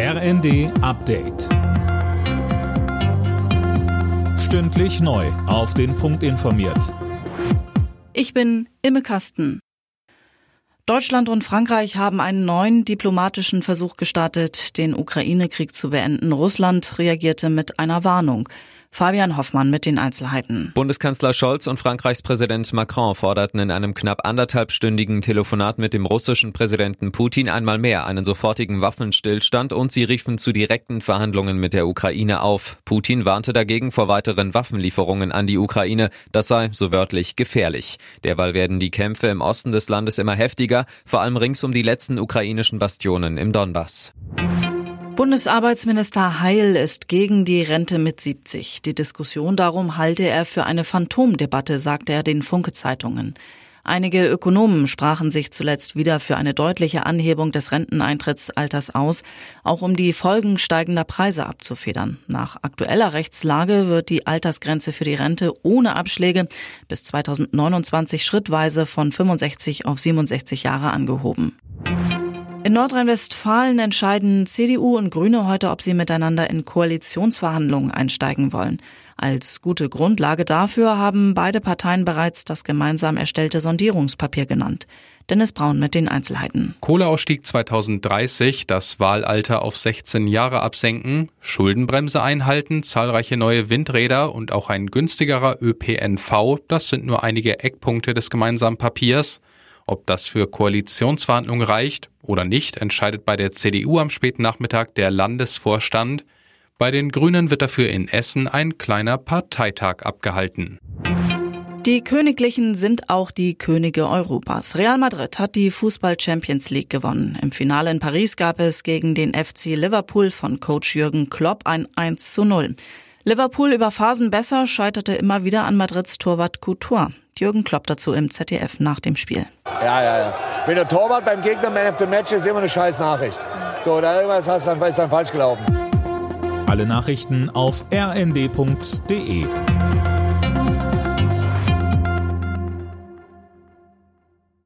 RND Update. Stündlich neu. Auf den Punkt informiert. Ich bin Imme Kasten. Deutschland und Frankreich haben einen neuen diplomatischen Versuch gestartet, den Ukraine-Krieg zu beenden. Russland reagierte mit einer Warnung. Fabian Hoffmann mit den Einzelheiten. Bundeskanzler Scholz und Frankreichs Präsident Macron forderten in einem knapp anderthalbstündigen Telefonat mit dem russischen Präsidenten Putin einmal mehr einen sofortigen Waffenstillstand und sie riefen zu direkten Verhandlungen mit der Ukraine auf. Putin warnte dagegen vor weiteren Waffenlieferungen an die Ukraine. Das sei, so wörtlich, gefährlich. Derweil werden die Kämpfe im Osten des Landes immer heftiger, vor allem rings um die letzten ukrainischen Bastionen im Donbass. Bundesarbeitsminister Heil ist gegen die Rente mit 70. Die Diskussion darum halte er für eine Phantomdebatte, sagte er den Funke-Zeitungen. Einige Ökonomen sprachen sich zuletzt wieder für eine deutliche Anhebung des Renteneintrittsalters aus, auch um die Folgen steigender Preise abzufedern. Nach aktueller Rechtslage wird die Altersgrenze für die Rente ohne Abschläge bis 2029 schrittweise von 65 auf 67 Jahre angehoben. In Nordrhein-Westfalen entscheiden CDU und Grüne heute, ob sie miteinander in Koalitionsverhandlungen einsteigen wollen. Als gute Grundlage dafür haben beide Parteien bereits das gemeinsam erstellte Sondierungspapier genannt. Dennis Braun mit den Einzelheiten. Kohleausstieg 2030, das Wahlalter auf 16 Jahre absenken, Schuldenbremse einhalten, zahlreiche neue Windräder und auch ein günstigerer ÖPNV, das sind nur einige Eckpunkte des gemeinsamen Papiers. Ob das für Koalitionsverhandlungen reicht oder nicht, entscheidet bei der CDU am späten Nachmittag der Landesvorstand. Bei den Grünen wird dafür in Essen ein kleiner Parteitag abgehalten. Die Königlichen sind auch die Könige Europas. Real Madrid hat die Fußball Champions League gewonnen. Im Finale in Paris gab es gegen den FC Liverpool von Coach Jürgen Klopp ein 1 zu 0. Liverpool über Phasen besser, scheiterte immer wieder an Madrids Torwart Couture. Jürgen Klopp dazu im ZDF nach dem Spiel. Ja, ja, ja. Wenn der Torwart beim Gegner Man of the Match ist, immer eine scheiß Nachricht. So, da irgendwas hast, dann dann falsch gelaufen. Alle Nachrichten auf rnd.de